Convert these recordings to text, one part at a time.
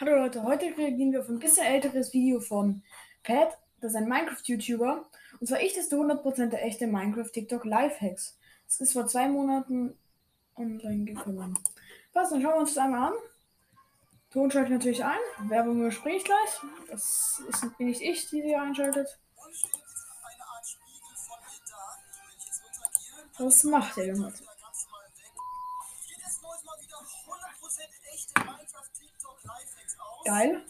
Hallo Leute, heute reagieren wir auf ein bisschen älteres Video von Pat, das ist ein Minecraft-YouTuber. Und zwar ich teste 100% der echte Minecraft-TikTok Lifehacks. Es ist vor zwei Monaten online gekommen. Was, dann schauen wir uns das einmal an. Ton schalte ich natürlich ein. Werbung überspringe ich gleich. Das ist, bin nicht ich, die sie einschaltet. Was macht der Junge? Geil.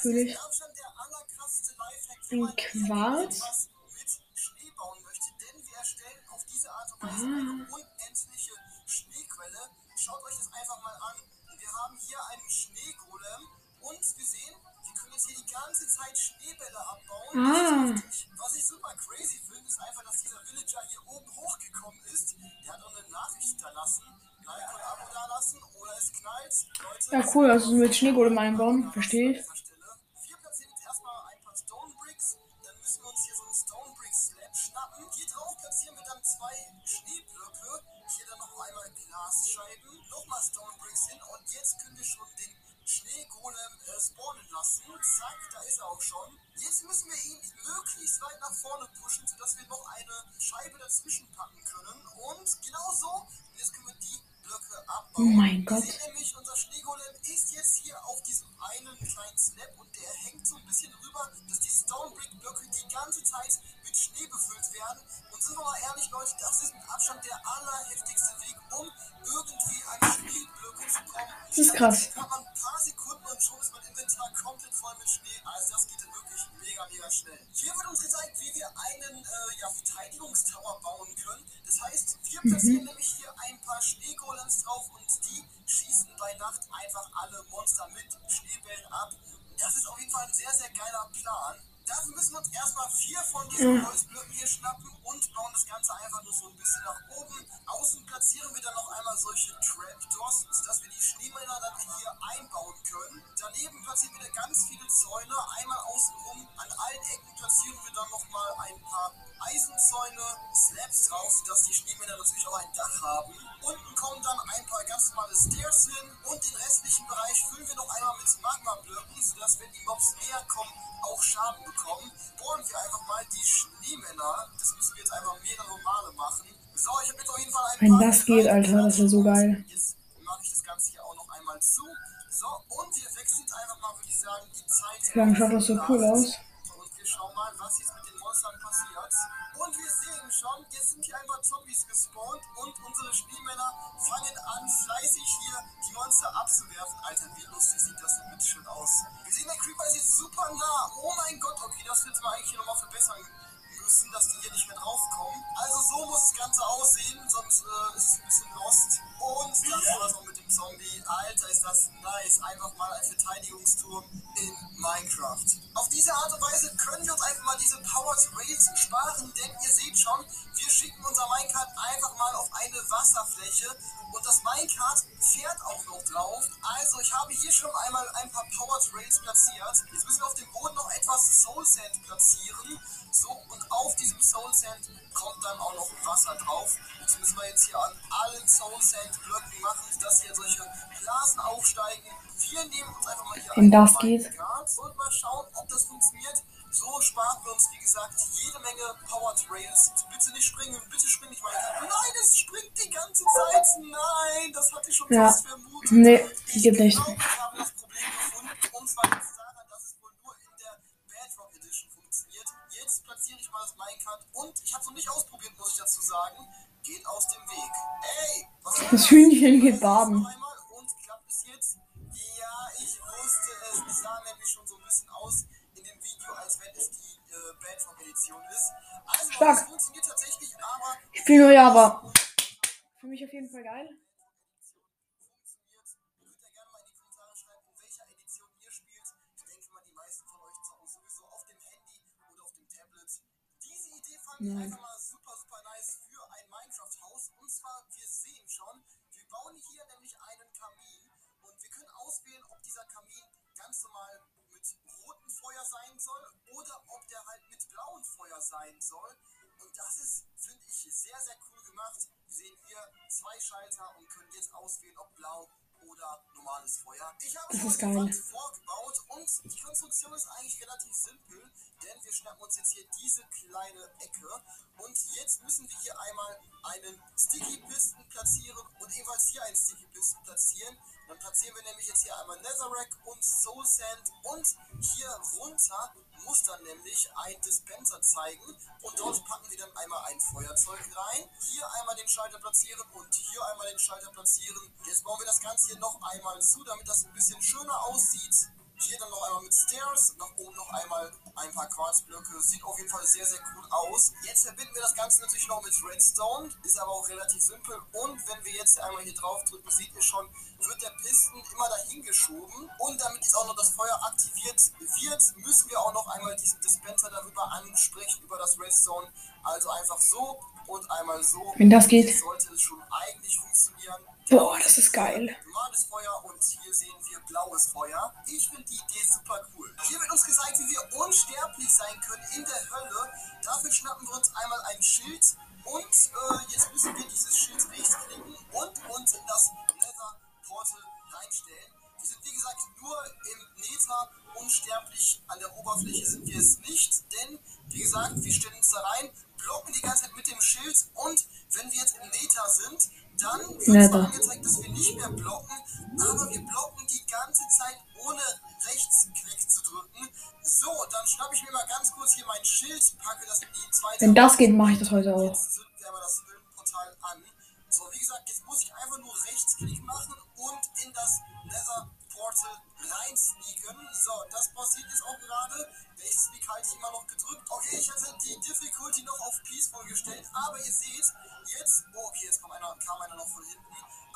Fühle ich. Ein Quarz. Ah. Schaut euch das einfach mal an. Wir haben hier einen Schneegolem und wir sehen, wir können jetzt hier die ganze Zeit Schneebälle abbauen. Ah. Was ich super crazy finde, ist einfach, dass dieser Villager hier oben hochgekommen ja, cool, also mit Schneegolem einbauen, verstehe ich. Schneescheiben, nochmal Stone Bricks hin und jetzt können wir schon den Schneegolem äh, spawnen lassen. Zack, da ist er auch schon. Jetzt müssen wir ihn möglichst weit nach vorne pushen, sodass wir noch eine Scheibe dazwischen packen können. Und genau so, jetzt können wir die Blöcke abbauen. Oh mein Gott. Snip bisschen rüber, dass die Stone Brick Blöcke die ganze Zeit mit Schnee befüllt werden. Und sind wir mal ehrlich, Leute, das ist mit Abstand der allerheftigste Weg, um irgendwie an Schneeblöcke zu kommen. Das ist krass. Kann man ein paar Sekunden und schon ist mein Inventar komplett voll mit Schnee. Also das geht wirklich mega, mega schnell. Hier wird uns gezeigt, wie wir einen äh, ja, Verteidigungstower bauen können. Das heißt, wir mhm. platzieren nämlich hier ein paar Schneegolems drauf und die schießen bei Nacht einfach alle Monster mit Schneebällen ab. Das ist auf jeden Fall ein sehr, sehr geiler Plan. Dafür müssen wir uns erstmal vier von diesen Holzblöcken hier schnappen und bauen das Ganze einfach nur so ein bisschen nach oben. Außen platzieren wir dann noch einmal solche Trapdoors, sodass wir die Schneemänner dann hier einbauen können. Daneben platzieren wir ganz viele Zäune. Einmal außenrum, an allen Ecken platzieren wir dann nochmal ein paar Eisenzäune, Slabs drauf, sodass die Schneemänner natürlich auch ein Dach haben. Unten kommen dann ein paar ganz normale Stairs hin und den restlichen Bereich füllen wir noch einmal mit Magma-Blöcken, sodass wenn die Mobs näher kommen, auch Schaden bekommen. Bohren wir einfach mal die Schneemänner. Das müssen wir jetzt einfach mehrere Male machen. So, ich habe jetzt auf jeden Fall ein Wenn das geht, Alter, das ist so geil. Jetzt mache ich das Ganze hier auch noch einmal zu. So, und wir wechseln jetzt einfach mal, würde ich sagen, die Zeit. Lange schaut das so cool aus? Und wir schauen mal, was jetzt mit den Monstern passiert. Und wir sehen schon, jetzt sind hier ein paar Zombies gespawnt und unsere Schneemänner fangen an, fleißig hier die Monster abzuwerfen. Alter, wie lustig sieht das denn bitte super nah. Oh mein Gott, okay, das wird wir eigentlich nochmal verbessern müssen, dass die hier nicht mehr draufkommen. Also so muss das Ganze aussehen, sonst äh, ist es ein bisschen lost. Und das war's auch mit dem Zombie. Alter, ist das nice. Einfach mal ein Verteidigungsturm in Minecraft. Auf diese Art und Weise können wir uns einfach mal diese Powered Rails sparen, denn ihr seht schon, wir schicken unser Minecart einfach mal auf eine Wasserfläche und das Minecart fährt auch noch drauf. Also ich habe hier schon einmal ein paar Powered Rails platziert. Jetzt müssen wir auf dem Boden noch etwas Soul Sand platzieren. So, und auf diesem Soul Sand kommt dann auch noch Wasser drauf. Das müssen wir jetzt hier an allen Soul Sand Blöcken machen, dass hier solche Blasen aufsteigen. Wir nehmen uns einfach mal hier Wenn das geht. und mal schauen, ob das funktioniert. So sparen wir uns, wie gesagt, jede Menge Powered Rails. Bitte nicht springen, bitte spring nicht weiter. Nein, es springt die ganze Zeit. Nein, das hatte ich schon ja. fast vermutet. Nee, geht nicht. Ich habe das Problem gefunden. Und zwar jetzt daran, dass es wohl nur in der Bedrock Edition funktioniert. Jetzt platziere ich mal das Minecart. Und ich habe es noch nicht ausprobiert, muss ich dazu sagen. Geht aus dem Weg. Ey, was Das Hühnchen geht baden. Und klappt es jetzt? Ja, ich wusste es. Es sah nämlich schon so ein bisschen aus dem Video, als wenn es die äh, Bedrock-Edition ist. Also, Stark. funktioniert tatsächlich, aber... Ich bin nur Java. Für mich auf jeden Fall geil. Nein. Einfach mal super, super nice für ein Minecraft-Haus. Und zwar, wir sehen schon, wir bauen hier nämlich einen Kamin. Und wir können auswählen, ob dieser Kamin ganz normal Feuer sein soll oder ob der halt mit blauem Feuer sein soll. Und das ist, finde ich, sehr, sehr cool gemacht. Wir sehen wir zwei Schalter und können jetzt auswählen, ob blau oder normales Feuer. Ich habe Das ist geil. Wand vorgebaut und die Konstruktion ist eigentlich relativ simpel, denn wir schnappen uns jetzt hier diese kleine Ecke und jetzt müssen wir hier einmal einen Sticky Piston platzieren und ebenfalls hier einen Sticky Piston platzieren. Dann platzieren wir nämlich jetzt hier einmal Netherrack und Soul Sand und hier runter muss dann nämlich ein Dispenser zeigen und dort packen wir dann einmal ein Feuerzeug rein. Hier einmal den Schalter platzieren und hier einmal den Schalter platzieren. Jetzt bauen wir das Ganze hier noch einmal zu, damit das ein bisschen schöner aussieht. Hier dann noch einmal mit Stairs, nach oben noch einmal ein paar Quarzblöcke. Sieht auf jeden Fall sehr, sehr cool aus. Jetzt verbinden wir das Ganze natürlich noch mit Redstone, ist aber auch relativ simpel. Und wenn wir jetzt einmal hier drauf drücken, seht ihr schon, wird der Piston immer dahin geschoben. Und damit jetzt auch noch das Feuer aktiviert wird, müssen wir auch noch einmal diesen Dispenser darüber ansprechen, über das Redstone. Also einfach so und einmal so. Wenn das geht. Sollte es schon eigentlich funktionieren. Boah, das ist geil. Normales Feuer und hier sehen wir blaues Feuer. Ich finde die Idee super cool. Hier wird uns gezeigt, wie wir unsterblich sein können in der Hölle. Dafür schnappen wir uns einmal ein Schild und äh, jetzt müssen wir dieses Schild rechtsklicken und uns in das Nether Portal reinstellen. Wir sind wie gesagt nur im Nether unsterblich. An der Oberfläche sind wir es nicht, denn wie gesagt, wir stellen uns da rein, blocken die ganze Zeit mit dem wenn wir jetzt im Nether sind, dann wird zwar angezeigt, dass wir nicht mehr blocken, aber wir blocken die ganze Zeit ohne Rechtsklick zu drücken. So, dann schnappe ich mir mal ganz kurz hier mein Schild, packe das in die zweite Wenn das geht, mache ich das heute auch. Jetzt zünden wir aber das Höhlenportal an. So, wie gesagt, jetzt muss ich einfach nur Rechtsklick machen und in das Nether Portal reinsneaken. So, das passiert jetzt auch gerade. Rechtsklick halte ich immer noch gedrückt. Okay, ich hatte die Difficulty noch auf Peaceful gestellt, aber ihr seht, jetzt. Oh, okay, jetzt kam einer, kam einer noch von hinten.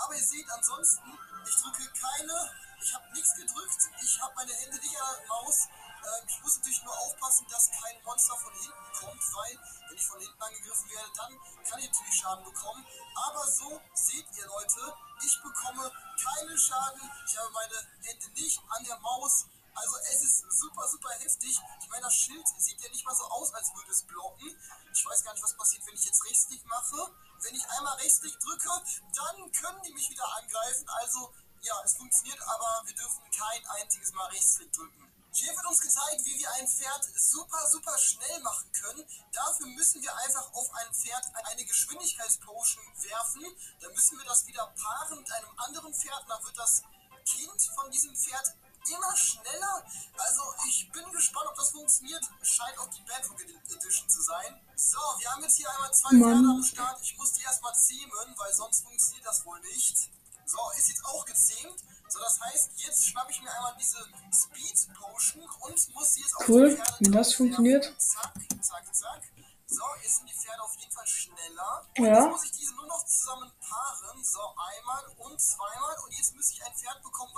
Aber ihr seht ansonsten, ich drücke keine. Ich habe nichts gedrückt. Ich habe meine Hände nicht an der Maus. Ähm, ich muss natürlich nur aufpassen, dass kein Monster von hinten kommt, weil wenn ich von hinten angegriffen werde, dann kann ich natürlich Schaden bekommen. Aber so seht ihr Leute, ich bekomme keinen Schaden. Ich habe meine Hände nicht an der Maus. Also es ist super, super heftig. Ich meine, das Schild sieht ja nicht mal so aus, als würde es blocken. Ich weiß gar nicht, was passiert, wenn ich jetzt Rechtsklick mache. Wenn ich einmal Rechtsklick drücke, dann können die mich wieder angreifen. Also ja, es funktioniert, aber wir dürfen kein einziges Mal Rechtsklick drücken. Hier wird uns gezeigt, wie wir ein Pferd super, super schnell machen können. Dafür müssen wir einfach auf ein Pferd eine Geschwindigkeitspotion werfen. Dann müssen wir das wieder paaren mit einem anderen Pferd. Dann wird das Kind von diesem Pferd immer schneller. Also ich bin gespannt, ob das funktioniert. Scheint auch die Bedrock Edition zu sein. So, wir haben jetzt hier einmal zwei. Pferde am Start. Ich muss die erstmal zähmen, weil sonst funktioniert das wohl nicht. So, ist jetzt auch gezähmt. So, das heißt, jetzt schnappe ich mir einmal diese Speed Potion und muss sie jetzt auf Cool, die Pferde das funktioniert. Zack, zack, zack. So, jetzt sind die Pferde auf jeden Fall schneller. Und Ja. jetzt muss ich diese nur noch zusammen paaren. So, einmal und zweimal. Und jetzt müsste ich ein Pferd bekommen,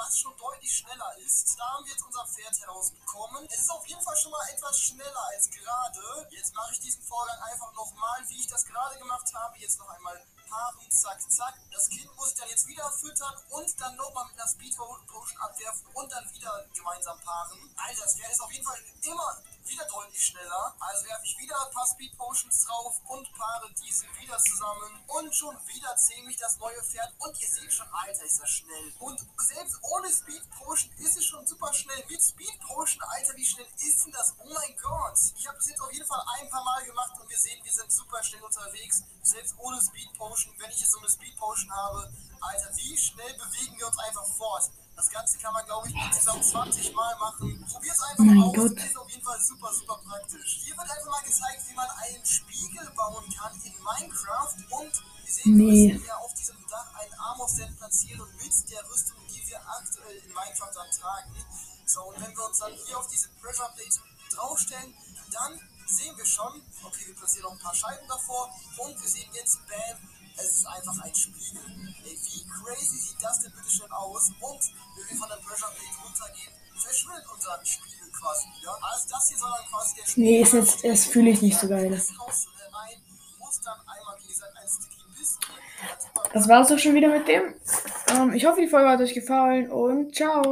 deutlich schneller ist. Da haben wir jetzt unser Pferd herausbekommen. Es ist auf jeden Fall schon mal etwas schneller als gerade. Jetzt mache ich diesen Vorgang einfach nochmal, wie ich das gerade gemacht habe. Jetzt noch einmal paaren, zack, zack. Das Kind muss ich dann jetzt wieder füttern und dann nochmal mit einer Speed Potion abwerfen und dann wieder gemeinsam paaren. Alter, das Pferd ist auf jeden Fall immer wieder deutlich schneller. Also werfe ich wieder ein paar Speed Potions drauf und paare diese wieder zusammen. Und schon wieder zähme ich das neue Pferd. Und ihr seht schon, Alter, ist das schnell. Und selbst ohne Speed Potion ist es schon super schnell. Mit Speed Potion, Alter, wie schnell ist denn das? Oh mein Gott. Ich habe es jetzt sehen, wir sind super schnell unterwegs. Selbst ohne Speed Potion, wenn ich jetzt so eine Speed Potion habe, Alter, wie schnell bewegen wir uns einfach fort. Das Ganze kann man, glaube ich, insgesamt 20 Mal machen. Probier's einfach Mein aus. Gott. Ist auf jeden Fall super, super praktisch. Hier wird einfach mal gezeigt, wie man einen Spiegel bauen kann in Minecraft. Und wir sehen, Nee. wir müssen ja auf diesem Dach einen Armor-Stand platzieren mit der Rüstung, die wir aktuell in Minecraft dann tragen. So, und wenn wir uns dann hier auf diese Pressure Plate draufstellen, dann sehen wir schon, okay, wir platzieren noch ein paar Scheiben davor und wir sehen jetzt, bam, es ist einfach ein Spiegel. Ey, wie crazy sieht das denn bitte schön aus? Und wenn wir von der Pressure Plate runtergehen, verschwindet unser Spiegel quasi wieder. Also das hier soll dann quasi der Spiegel Nee, ist jetzt, das fühle ich nicht so geil. Das war's auch schon wieder mit dem. Ähm, ich hoffe, die Folge hat euch gefallen und ciao.